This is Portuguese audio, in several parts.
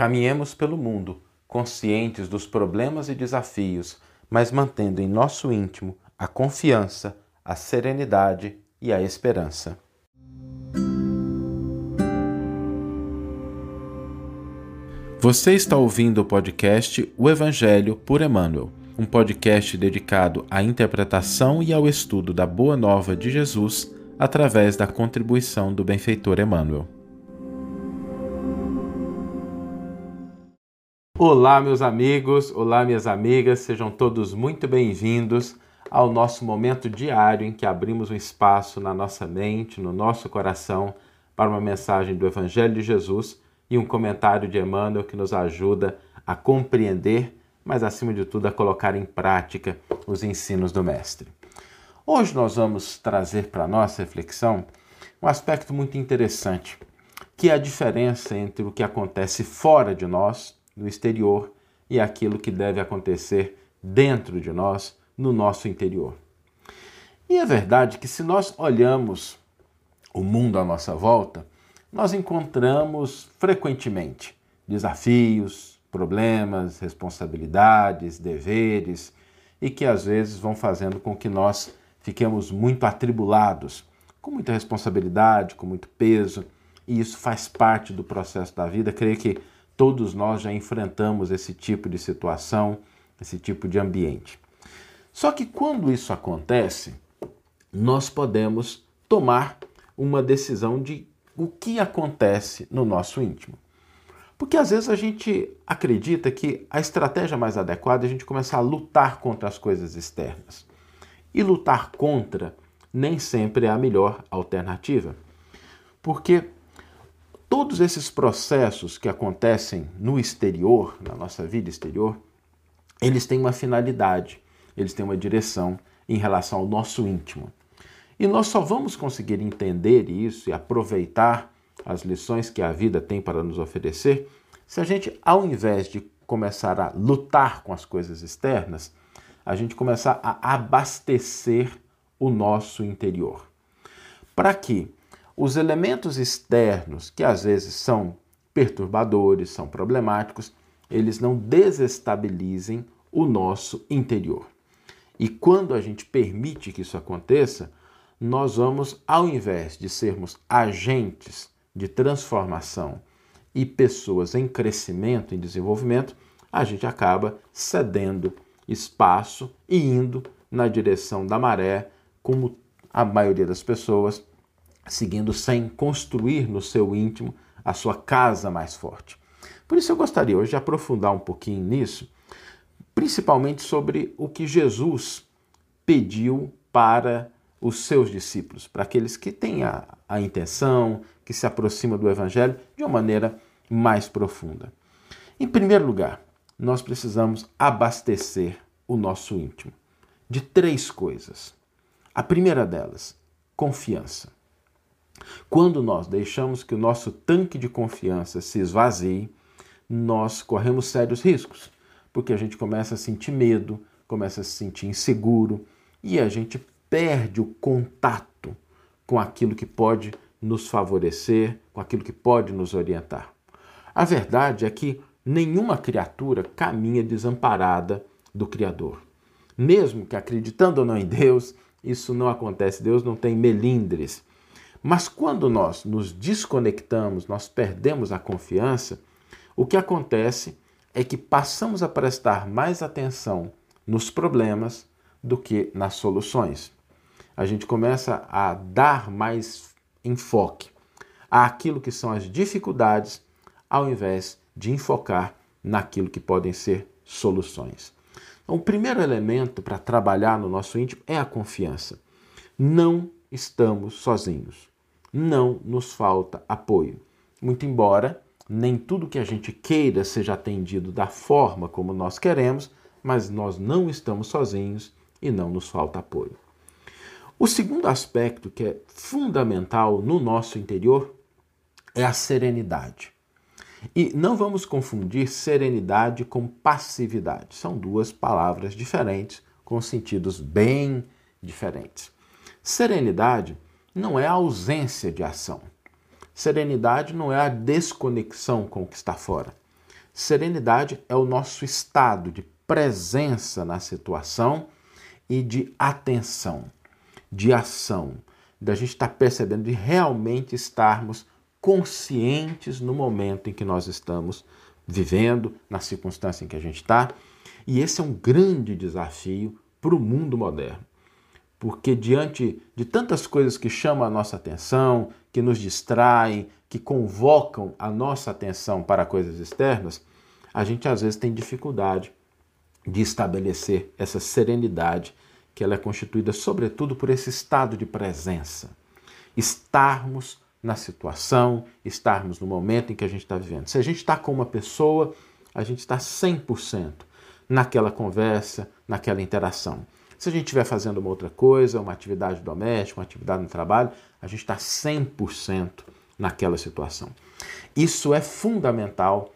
Caminhemos pelo mundo, conscientes dos problemas e desafios, mas mantendo em nosso íntimo a confiança, a serenidade e a esperança. Você está ouvindo o podcast O Evangelho por Emmanuel, um podcast dedicado à interpretação e ao estudo da Boa Nova de Jesus através da contribuição do benfeitor Emmanuel. Olá, meus amigos, olá, minhas amigas, sejam todos muito bem-vindos ao nosso momento diário em que abrimos um espaço na nossa mente, no nosso coração, para uma mensagem do Evangelho de Jesus e um comentário de Emmanuel que nos ajuda a compreender, mas acima de tudo a colocar em prática os ensinos do Mestre. Hoje nós vamos trazer para nossa reflexão um aspecto muito interessante, que é a diferença entre o que acontece fora de nós no exterior e aquilo que deve acontecer dentro de nós, no nosso interior. E é verdade que se nós olhamos o mundo à nossa volta, nós encontramos frequentemente desafios, problemas, responsabilidades, deveres e que às vezes vão fazendo com que nós fiquemos muito atribulados, com muita responsabilidade, com muito peso, e isso faz parte do processo da vida. Creio que Todos nós já enfrentamos esse tipo de situação, esse tipo de ambiente. Só que quando isso acontece, nós podemos tomar uma decisão de o que acontece no nosso íntimo. Porque às vezes a gente acredita que a estratégia mais adequada é a gente começar a lutar contra as coisas externas. E lutar contra nem sempre é a melhor alternativa. Porque Todos esses processos que acontecem no exterior, na nossa vida exterior, eles têm uma finalidade, eles têm uma direção em relação ao nosso íntimo. E nós só vamos conseguir entender isso e aproveitar as lições que a vida tem para nos oferecer se a gente, ao invés de começar a lutar com as coisas externas, a gente começar a abastecer o nosso interior. Para que os elementos externos, que às vezes são perturbadores, são problemáticos, eles não desestabilizem o nosso interior. E quando a gente permite que isso aconteça, nós vamos, ao invés de sermos agentes de transformação e pessoas em crescimento, em desenvolvimento, a gente acaba cedendo espaço e indo na direção da maré, como a maioria das pessoas seguindo sem construir no seu íntimo a sua casa mais forte. Por isso eu gostaria hoje de aprofundar um pouquinho nisso, principalmente sobre o que Jesus pediu para os seus discípulos, para aqueles que têm a, a intenção, que se aproximam do Evangelho de uma maneira mais profunda. Em primeiro lugar, nós precisamos abastecer o nosso íntimo de três coisas. A primeira delas, confiança. Quando nós deixamos que o nosso tanque de confiança se esvazie, nós corremos sérios riscos, porque a gente começa a sentir medo, começa a se sentir inseguro e a gente perde o contato com aquilo que pode nos favorecer, com aquilo que pode nos orientar. A verdade é que nenhuma criatura caminha desamparada do Criador. Mesmo que acreditando ou não em Deus, isso não acontece. Deus não tem melindres. Mas quando nós nos desconectamos, nós perdemos a confiança, o que acontece é que passamos a prestar mais atenção nos problemas do que nas soluções. A gente começa a dar mais enfoque àquilo que são as dificuldades, ao invés de enfocar naquilo que podem ser soluções. Então, o primeiro elemento para trabalhar no nosso íntimo é a confiança. Não estamos sozinhos não nos falta apoio. Muito embora nem tudo que a gente queira seja atendido da forma como nós queremos, mas nós não estamos sozinhos e não nos falta apoio. O segundo aspecto que é fundamental no nosso interior é a serenidade. E não vamos confundir serenidade com passividade. São duas palavras diferentes, com sentidos bem diferentes. Serenidade não é a ausência de ação. Serenidade não é a desconexão com o que está fora. Serenidade é o nosso estado de presença na situação e de atenção, de ação, da gente estar tá percebendo, de realmente estarmos conscientes no momento em que nós estamos vivendo, na circunstância em que a gente está. E esse é um grande desafio para o mundo moderno. Porque diante de tantas coisas que chamam a nossa atenção, que nos distraem, que convocam a nossa atenção para coisas externas, a gente às vezes tem dificuldade de estabelecer essa serenidade que ela é constituída sobretudo por esse estado de presença. Estarmos na situação, estarmos no momento em que a gente está vivendo. Se a gente está com uma pessoa, a gente está 100% naquela conversa, naquela interação. Se a gente estiver fazendo uma outra coisa, uma atividade doméstica, uma atividade no trabalho, a gente está 100% naquela situação. Isso é fundamental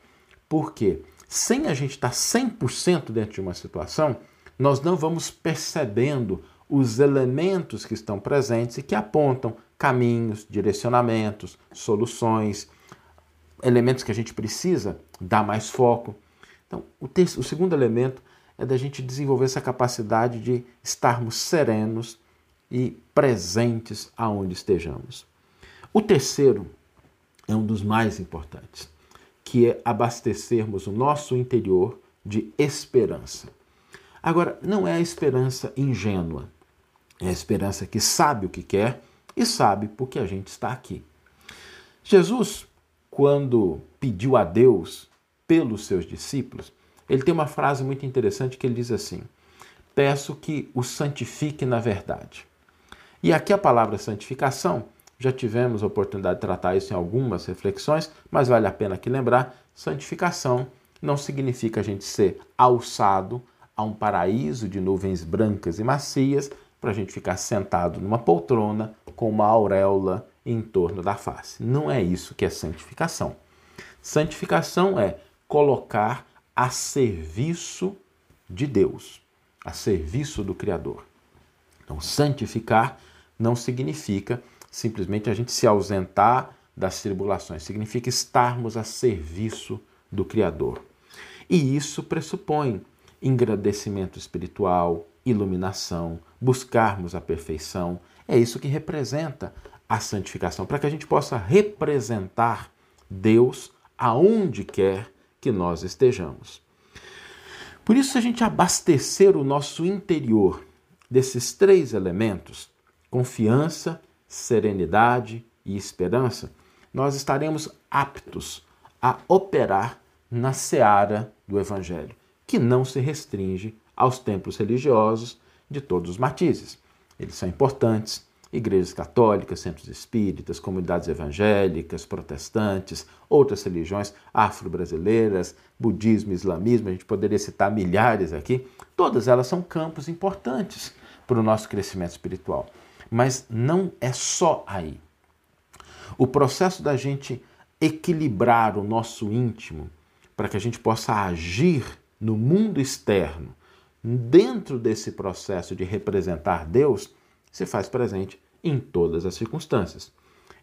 porque sem a gente estar 100% dentro de uma situação, nós não vamos percebendo os elementos que estão presentes e que apontam caminhos, direcionamentos, soluções, elementos que a gente precisa dar mais foco. Então, o, terço, o segundo elemento é da gente desenvolver essa capacidade de estarmos serenos e presentes aonde estejamos. O terceiro é um dos mais importantes, que é abastecermos o nosso interior de esperança. Agora, não é a esperança ingênua, é a esperança que sabe o que quer e sabe por que a gente está aqui. Jesus, quando pediu a Deus pelos seus discípulos, ele tem uma frase muito interessante que ele diz assim: Peço que o santifique na verdade. E aqui a palavra santificação, já tivemos a oportunidade de tratar isso em algumas reflexões, mas vale a pena aqui lembrar: santificação não significa a gente ser alçado a um paraíso de nuvens brancas e macias para a gente ficar sentado numa poltrona com uma auréola em torno da face. Não é isso que é santificação. Santificação é colocar a serviço de Deus, a serviço do Criador. Então, santificar não significa simplesmente a gente se ausentar das tribulações, significa estarmos a serviço do Criador. E isso pressupõe engrandecimento espiritual, iluminação, buscarmos a perfeição. É isso que representa a santificação, para que a gente possa representar Deus aonde quer que nós estejamos. Por isso, se a gente abastecer o nosso interior desses três elementos, confiança, serenidade e esperança, nós estaremos aptos a operar na seara do Evangelho, que não se restringe aos templos religiosos de todos os matizes. Eles são importantes, igrejas católicas, centros espíritas, comunidades evangélicas, protestantes, outras religiões afro-brasileiras, budismo, islamismo, a gente poderia citar milhares aqui, todas elas são campos importantes para o nosso crescimento espiritual. Mas não é só aí. O processo da gente equilibrar o nosso íntimo para que a gente possa agir no mundo externo, dentro desse processo de representar Deus, se faz presente em todas as circunstâncias.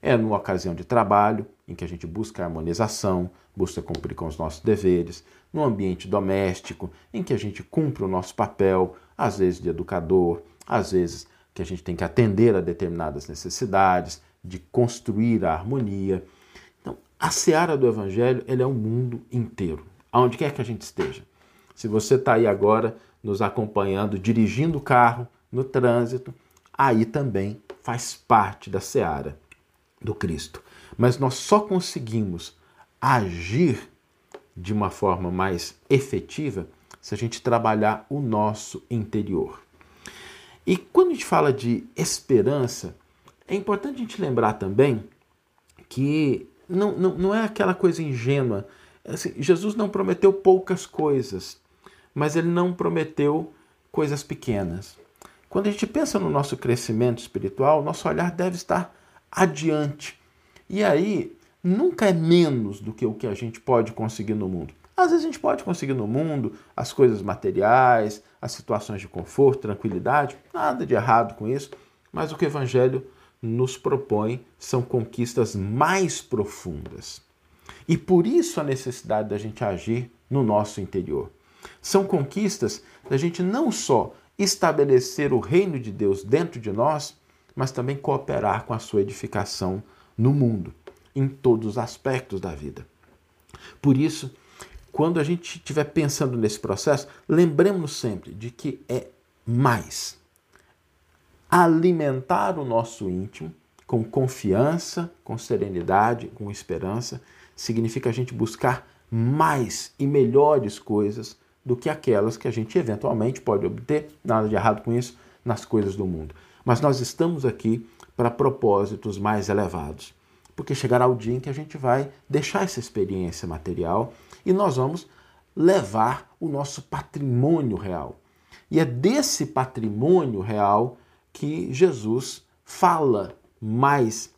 É numa ocasião de trabalho, em que a gente busca harmonização, busca cumprir com os nossos deveres, no ambiente doméstico, em que a gente cumpre o nosso papel, às vezes de educador, às vezes que a gente tem que atender a determinadas necessidades, de construir a harmonia. Então, a seara do Evangelho ele é o mundo inteiro, aonde quer que a gente esteja. Se você está aí agora nos acompanhando, dirigindo o carro, no trânsito, aí também faz parte da seara do Cristo. Mas nós só conseguimos agir de uma forma mais efetiva se a gente trabalhar o nosso interior. E quando a gente fala de esperança, é importante a gente lembrar também que não, não, não é aquela coisa ingênua. Assim, Jesus não prometeu poucas coisas, mas ele não prometeu coisas pequenas. Quando a gente pensa no nosso crescimento espiritual, nosso olhar deve estar adiante. E aí, nunca é menos do que o que a gente pode conseguir no mundo. Às vezes a gente pode conseguir no mundo as coisas materiais, as situações de conforto, tranquilidade, nada de errado com isso, mas o que o Evangelho nos propõe são conquistas mais profundas. E por isso a necessidade da gente agir no nosso interior. São conquistas da gente não só estabelecer o reino de Deus dentro de nós, mas também cooperar com a sua edificação no mundo, em todos os aspectos da vida. Por isso, quando a gente estiver pensando nesse processo, lembremos sempre de que é mais alimentar o nosso íntimo com confiança, com serenidade, com esperança, significa a gente buscar mais e melhores coisas do que aquelas que a gente eventualmente pode obter, nada de errado com isso, nas coisas do mundo. Mas nós estamos aqui para propósitos mais elevados, porque chegará o dia em que a gente vai deixar essa experiência material e nós vamos levar o nosso patrimônio real. E é desse patrimônio real que Jesus fala mais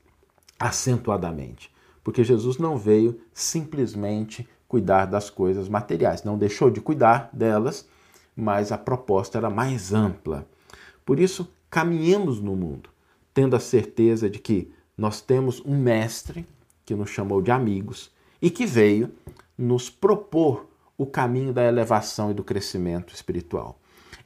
acentuadamente. Porque Jesus não veio simplesmente cuidar das coisas materiais, não deixou de cuidar delas, mas a proposta era mais ampla. Por isso, caminhemos no mundo, tendo a certeza de que nós temos um mestre que nos chamou de amigos e que veio nos propor o caminho da elevação e do crescimento espiritual.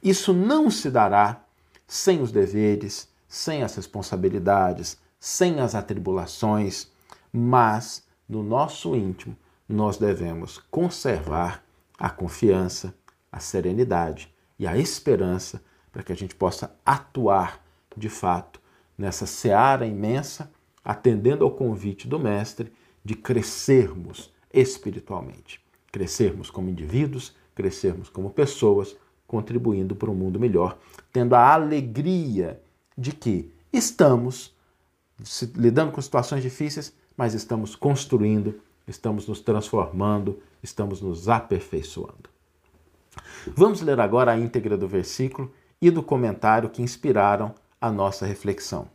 Isso não se dará sem os deveres, sem as responsabilidades, sem as atribulações, mas no nosso íntimo nós devemos conservar a confiança, a serenidade e a esperança para que a gente possa atuar de fato nessa seara imensa, atendendo ao convite do Mestre de crescermos espiritualmente, crescermos como indivíduos, crescermos como pessoas contribuindo para um mundo melhor, tendo a alegria de que estamos lidando com situações difíceis, mas estamos construindo, estamos nos transformando, estamos nos aperfeiçoando. Vamos ler agora a íntegra do versículo e do comentário que inspiraram a nossa reflexão.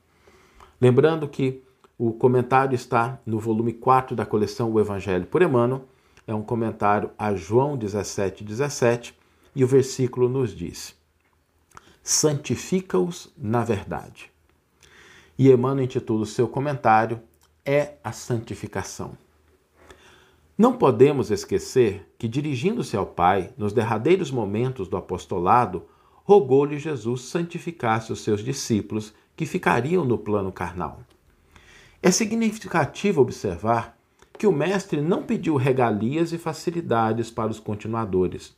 Lembrando que o comentário está no volume 4 da coleção O Evangelho por Emmanuel, é um comentário a João 17, 17, e o versículo nos diz: Santifica-os na verdade. E Emmanuel intitula o seu comentário É a Santificação. Não podemos esquecer que, dirigindo-se ao Pai, nos derradeiros momentos do apostolado, rogou-lhe Jesus santificasse os seus discípulos que ficariam no plano carnal. É significativo observar que o Mestre não pediu regalias e facilidades para os continuadores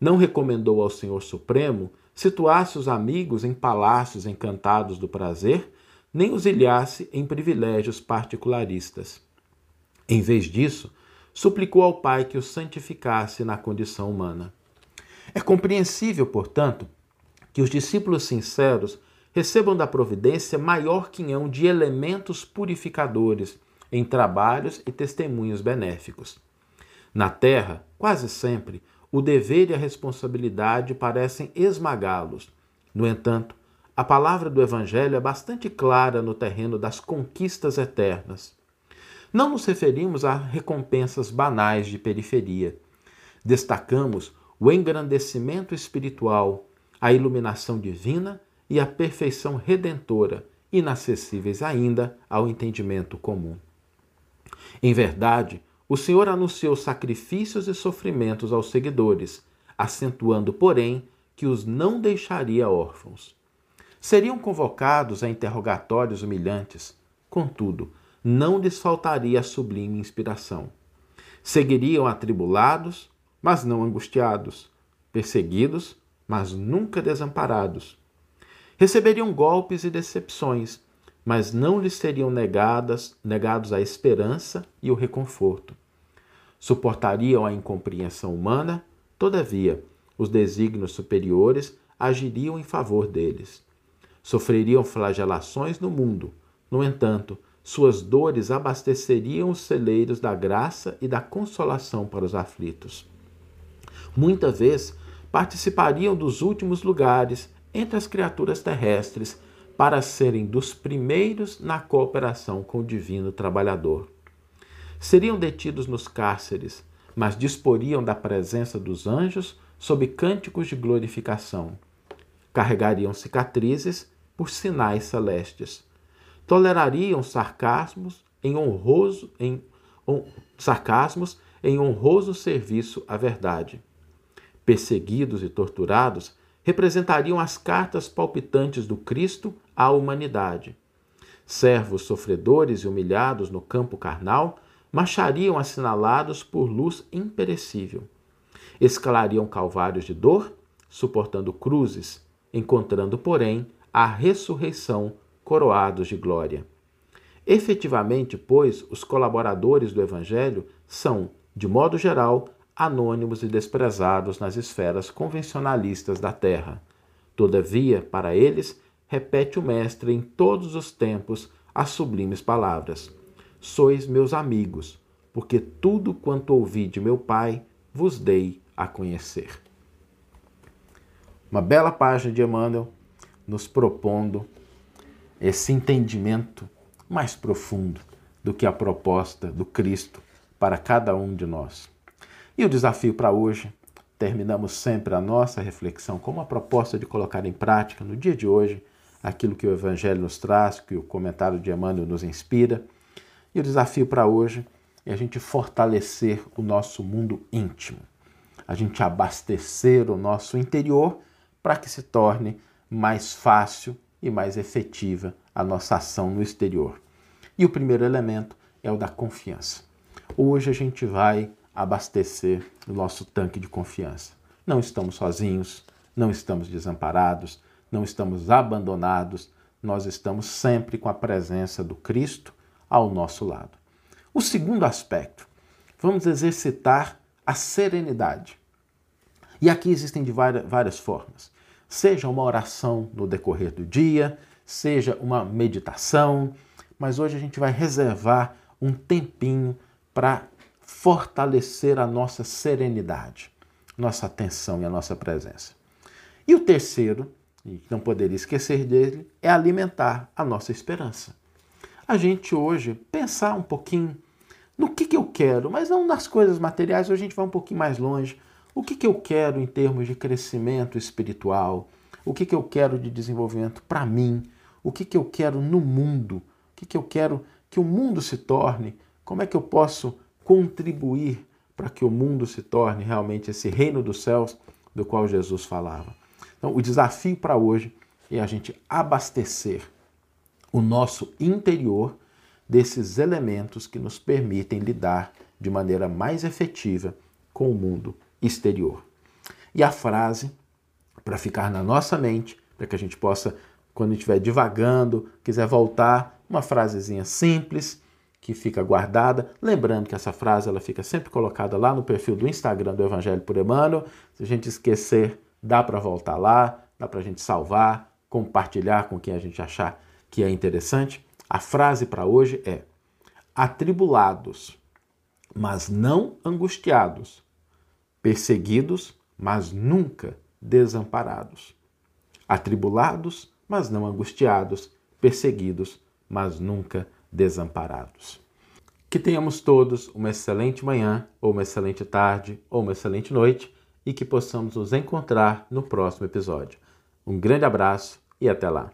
não recomendou ao Senhor Supremo situasse os amigos em palácios encantados do prazer, nem os ilhasse em privilégios particularistas. Em vez disso, suplicou ao Pai que os santificasse na condição humana. É compreensível, portanto, que os discípulos sinceros recebam da providência maior quinhão de elementos purificadores em trabalhos e testemunhos benéficos. Na terra, quase sempre, o dever e a responsabilidade parecem esmagá-los. No entanto, a palavra do Evangelho é bastante clara no terreno das conquistas eternas. Não nos referimos a recompensas banais de periferia. Destacamos o engrandecimento espiritual, a iluminação divina e a perfeição redentora, inacessíveis ainda ao entendimento comum. Em verdade, o Senhor anunciou sacrifícios e sofrimentos aos seguidores, acentuando, porém, que os não deixaria órfãos. Seriam convocados a interrogatórios humilhantes, contudo, não lhes faltaria a sublime inspiração. Seguiriam atribulados, mas não angustiados, perseguidos, mas nunca desamparados. Receberiam golpes e decepções, mas não lhes seriam negadas, negados a esperança e o reconforto. Suportariam a incompreensão humana, todavia, os desígnios superiores agiriam em favor deles. Sofreriam flagelações no mundo, no entanto, suas dores abasteceriam os celeiros da graça e da consolação para os aflitos. Muita vez participariam dos últimos lugares entre as criaturas terrestres para serem dos primeiros na cooperação com o divino trabalhador. Seriam detidos nos cárceres, mas disporiam da presença dos anjos sob cânticos de glorificação. Carregariam cicatrizes por sinais celestes. Tolerariam sarcasmos em honroso em sarcasmos em honroso serviço à verdade. Perseguidos e torturados, representariam as cartas palpitantes do Cristo à humanidade. Servos sofredores e humilhados no campo carnal marchariam assinalados por luz imperecível. Escalariam calvários de dor, suportando cruzes, encontrando, porém, a ressurreição coroados de glória. Efetivamente, pois, os colaboradores do Evangelho são, de modo geral, anônimos e desprezados nas esferas convencionalistas da terra. Todavia, para eles, repete o Mestre em todos os tempos as sublimes palavras: Sois meus amigos, porque tudo quanto ouvi de meu Pai vos dei a conhecer. Uma bela página de Emmanuel nos propondo esse entendimento mais profundo do que a proposta do Cristo para cada um de nós. E o desafio para hoje, terminamos sempre a nossa reflexão com uma proposta de colocar em prática no dia de hoje aquilo que o Evangelho nos traz, que o comentário de Emmanuel nos inspira. E o desafio para hoje é a gente fortalecer o nosso mundo íntimo, a gente abastecer o nosso interior para que se torne mais fácil e mais efetiva a nossa ação no exterior. E o primeiro elemento é o da confiança. Hoje a gente vai abastecer o nosso tanque de confiança. Não estamos sozinhos, não estamos desamparados, não estamos abandonados, nós estamos sempre com a presença do Cristo ao nosso lado. O segundo aspecto, vamos exercitar a serenidade. E aqui existem de várias, várias formas. Seja uma oração no decorrer do dia, seja uma meditação, mas hoje a gente vai reservar um tempinho para fortalecer a nossa serenidade, nossa atenção e a nossa presença. E o terceiro, e não poderia esquecer dele, é alimentar a nossa esperança. A gente hoje pensar um pouquinho no que, que eu quero, mas não nas coisas materiais, hoje a gente vai um pouquinho mais longe. O que, que eu quero em termos de crescimento espiritual? O que, que eu quero de desenvolvimento para mim? O que, que eu quero no mundo? O que, que eu quero que o mundo se torne? Como é que eu posso contribuir para que o mundo se torne realmente esse reino dos céus do qual Jesus falava? Então, o desafio para hoje é a gente abastecer o nosso interior desses elementos que nos permitem lidar de maneira mais efetiva com o mundo exterior. E a frase, para ficar na nossa mente, para que a gente possa, quando estiver divagando, quiser voltar, uma frasezinha simples que fica guardada. Lembrando que essa frase ela fica sempre colocada lá no perfil do Instagram do Evangelho por Emmanuel. Se a gente esquecer, dá para voltar lá, dá para a gente salvar, compartilhar com quem a gente achar que é interessante. A frase para hoje é: atribulados, mas não angustiados, perseguidos, mas nunca desamparados, atribulados, mas não angustiados, perseguidos, mas nunca desamparados. Que tenhamos todos uma excelente manhã, ou uma excelente tarde, ou uma excelente noite e que possamos nos encontrar no próximo episódio. Um grande abraço e até lá!